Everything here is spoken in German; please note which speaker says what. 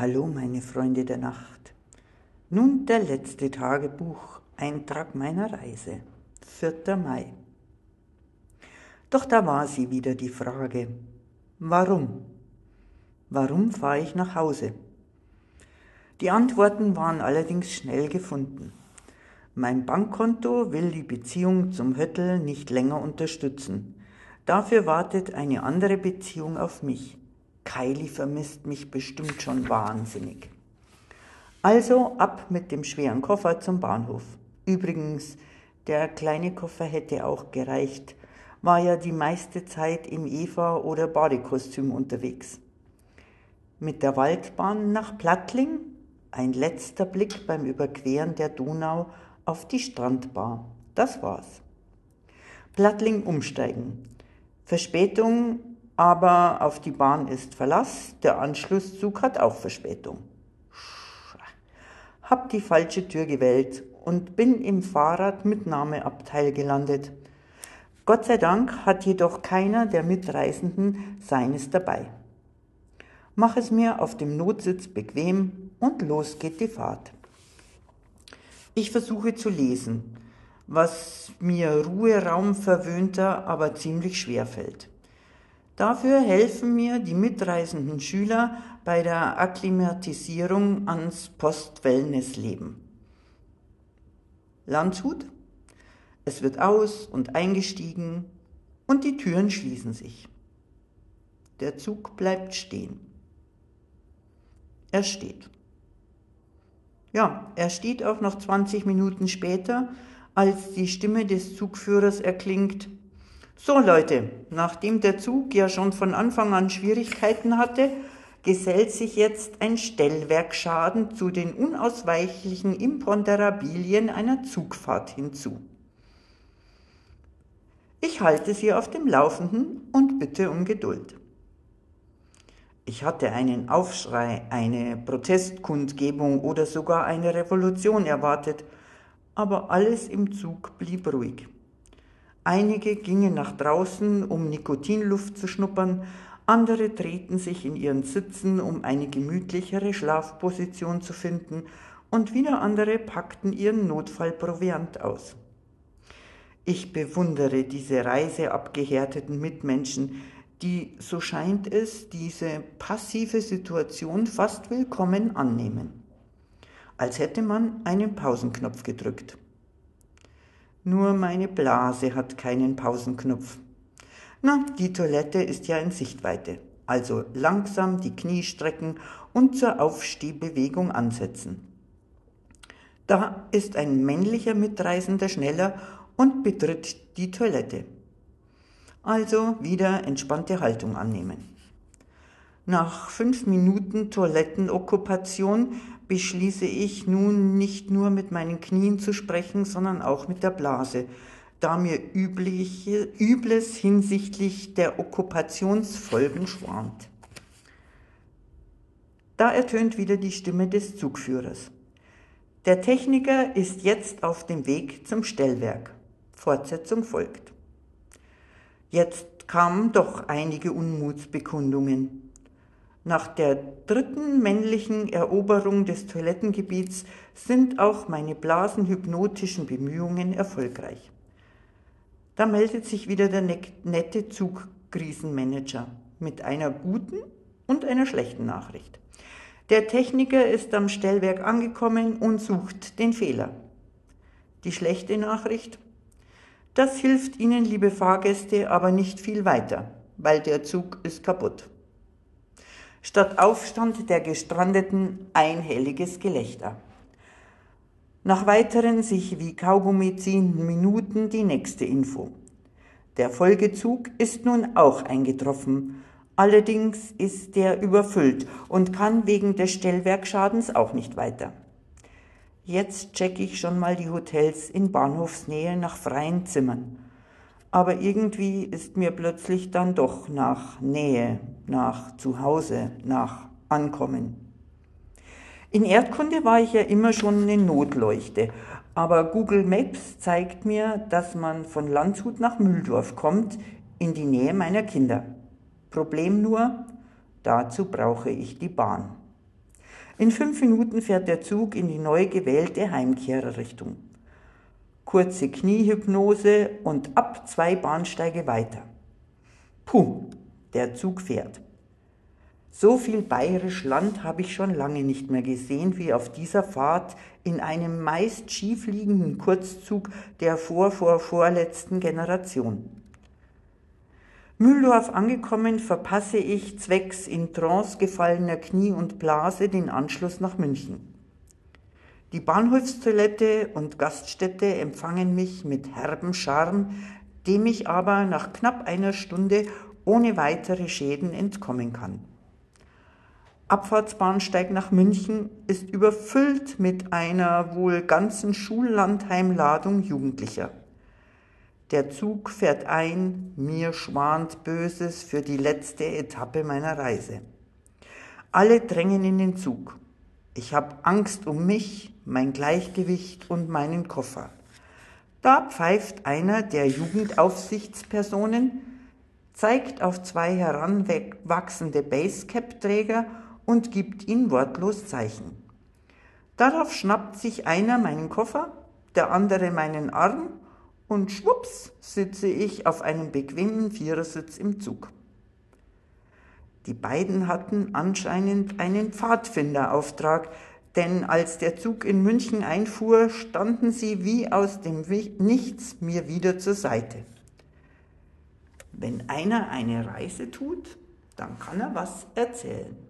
Speaker 1: Hallo meine Freunde der Nacht. Nun der letzte Tagebucheintrag meiner Reise. 4. Mai. Doch da war sie wieder die Frage. Warum? Warum fahre ich nach Hause? Die Antworten waren allerdings schnell gefunden. Mein Bankkonto will die Beziehung zum Höttel nicht länger unterstützen. Dafür wartet eine andere Beziehung auf mich. Kylie vermisst mich bestimmt schon wahnsinnig. Also ab mit dem schweren Koffer zum Bahnhof. Übrigens, der kleine Koffer hätte auch gereicht, war ja die meiste Zeit im Eva- oder Badekostüm unterwegs. Mit der Waldbahn nach Plattling, ein letzter Blick beim Überqueren der Donau auf die Strandbar. Das war's. Plattling umsteigen. Verspätung aber auf die Bahn ist Verlass, der Anschlusszug hat auch Verspätung. Hab die falsche Tür gewählt und bin im Fahrradmitnahmeabteil gelandet. Gott sei Dank hat jedoch keiner der Mitreisenden seines dabei. Mach es mir auf dem Notsitz bequem und los geht die Fahrt. Ich versuche zu lesen, was mir Ruheraum verwöhnter aber ziemlich schwer fällt. Dafür helfen mir die mitreisenden Schüler bei der Akklimatisierung ans Post-Wellness-Leben. Landshut, es wird aus und eingestiegen und die Türen schließen sich. Der Zug bleibt stehen. Er steht. Ja, er steht auch noch 20 Minuten später, als die Stimme des Zugführers erklingt, so Leute, nachdem der Zug ja schon von Anfang an Schwierigkeiten hatte, gesellt sich jetzt ein Stellwerkschaden zu den unausweichlichen Imponderabilien einer Zugfahrt hinzu. Ich halte Sie auf dem Laufenden und bitte um Geduld. Ich hatte einen Aufschrei, eine Protestkundgebung oder sogar eine Revolution erwartet, aber alles im Zug blieb ruhig. Einige gingen nach draußen, um Nikotinluft zu schnuppern, andere drehten sich in ihren Sitzen, um eine gemütlichere Schlafposition zu finden, und wieder andere packten ihren Notfallproviant aus. Ich bewundere diese reiseabgehärteten Mitmenschen, die, so scheint es, diese passive Situation fast willkommen annehmen. Als hätte man einen Pausenknopf gedrückt. Nur meine Blase hat keinen Pausenknopf. Na, die Toilette ist ja in Sichtweite. Also langsam die Knie strecken und zur Aufstehbewegung ansetzen. Da ist ein männlicher Mitreisender schneller und betritt die Toilette. Also wieder entspannte Haltung annehmen. Nach fünf Minuten Toilettenokkupation beschließe ich nun nicht nur mit meinen Knien zu sprechen, sondern auch mit der Blase, da mir übliche, Übles hinsichtlich der Okkupationsfolgen schwant. Da ertönt wieder die Stimme des Zugführers. Der Techniker ist jetzt auf dem Weg zum Stellwerk. Fortsetzung folgt. Jetzt kamen doch einige Unmutsbekundungen. Nach der dritten männlichen Eroberung des Toilettengebiets sind auch meine blasenhypnotischen Bemühungen erfolgreich. Da meldet sich wieder der nette Zugkrisenmanager mit einer guten und einer schlechten Nachricht. Der Techniker ist am Stellwerk angekommen und sucht den Fehler. Die schlechte Nachricht? Das hilft Ihnen, liebe Fahrgäste, aber nicht viel weiter, weil der Zug ist kaputt. Statt Aufstand der Gestrandeten einhelliges Gelächter. Nach weiteren sich wie Kaugummi ziehenden Minuten die nächste Info. Der Folgezug ist nun auch eingetroffen. Allerdings ist der überfüllt und kann wegen des Stellwerkschadens auch nicht weiter. Jetzt checke ich schon mal die Hotels in Bahnhofsnähe nach freien Zimmern aber irgendwie ist mir plötzlich dann doch nach Nähe, nach Zuhause, nach Ankommen. In Erdkunde war ich ja immer schon eine Notleuchte, aber Google Maps zeigt mir, dass man von Landshut nach Mühldorf kommt, in die Nähe meiner Kinder. Problem nur, dazu brauche ich die Bahn. In fünf Minuten fährt der Zug in die neu gewählte Heimkehrerrichtung. Kurze Kniehypnose und ab zwei Bahnsteige weiter. Puh, der Zug fährt. So viel bayerisch Land habe ich schon lange nicht mehr gesehen wie auf dieser Fahrt in einem meist schiefliegenden Kurzzug der vor vor vorletzten Generation. Mühldorf angekommen, verpasse ich zwecks in Trance gefallener Knie und Blase den Anschluss nach München. Die Bahnhofstoilette und Gaststätte empfangen mich mit herbem Charme, dem ich aber nach knapp einer Stunde ohne weitere Schäden entkommen kann. Abfahrtsbahnsteig nach München ist überfüllt mit einer wohl ganzen Schullandheimladung Jugendlicher. Der Zug fährt ein, mir schwant Böses für die letzte Etappe meiner Reise. Alle drängen in den Zug. Ich habe Angst um mich, mein Gleichgewicht und meinen Koffer. Da pfeift einer der Jugendaufsichtspersonen, zeigt auf zwei heranwachsende Basecap-Träger und gibt ihnen wortlos Zeichen. Darauf schnappt sich einer meinen Koffer, der andere meinen Arm und schwupps sitze ich auf einem bequemen Vierersitz im Zug. Die beiden hatten anscheinend einen Pfadfinderauftrag, denn als der Zug in München einfuhr, standen sie wie aus dem Nichts mir wieder zur Seite. Wenn einer eine Reise tut, dann kann er was erzählen.